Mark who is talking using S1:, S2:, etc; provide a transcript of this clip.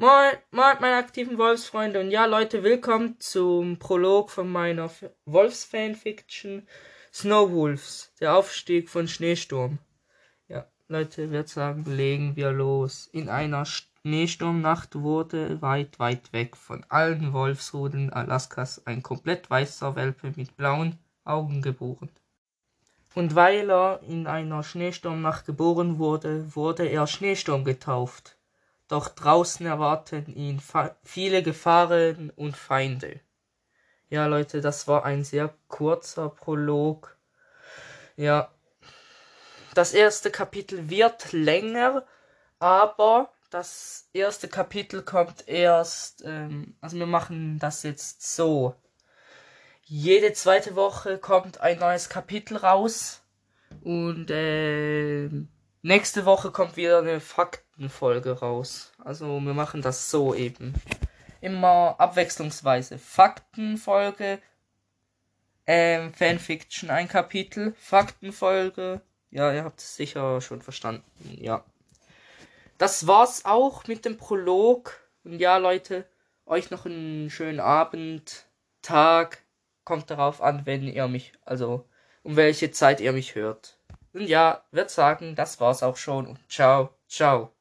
S1: Moin, moin, meine aktiven Wolfsfreunde. Und ja, Leute, willkommen zum Prolog von meiner Wolfsfanfiction Snowwolves, der Aufstieg von Schneesturm. Ja, Leute, wird sagen, legen wir los. In einer Schneesturmnacht wurde weit, weit weg von allen Wolfsruden Alaskas ein komplett weißer Welpe mit blauen Augen geboren. Und weil er in einer Schneesturmnacht geboren wurde, wurde er Schneesturm getauft doch draußen erwarten ihn viele Gefahren und Feinde. Ja, Leute, das war ein sehr kurzer Prolog. Ja, das erste Kapitel wird länger, aber das erste Kapitel kommt erst, ähm, also wir machen das jetzt so. Jede zweite Woche kommt ein neues Kapitel raus und äh, nächste Woche kommt wieder eine Fakt Faktenfolge raus. Also wir machen das so eben. Immer abwechslungsweise. Faktenfolge, ähm, Fanfiction ein Kapitel, Faktenfolge. Ja, ihr habt es sicher schon verstanden. Ja. Das war's auch mit dem Prolog. Und ja, Leute, euch noch einen schönen Abend, Tag. Kommt darauf an, wenn ihr mich, also um welche Zeit ihr mich hört. Und ja, würde sagen, das war's auch schon. Und ciao, ciao.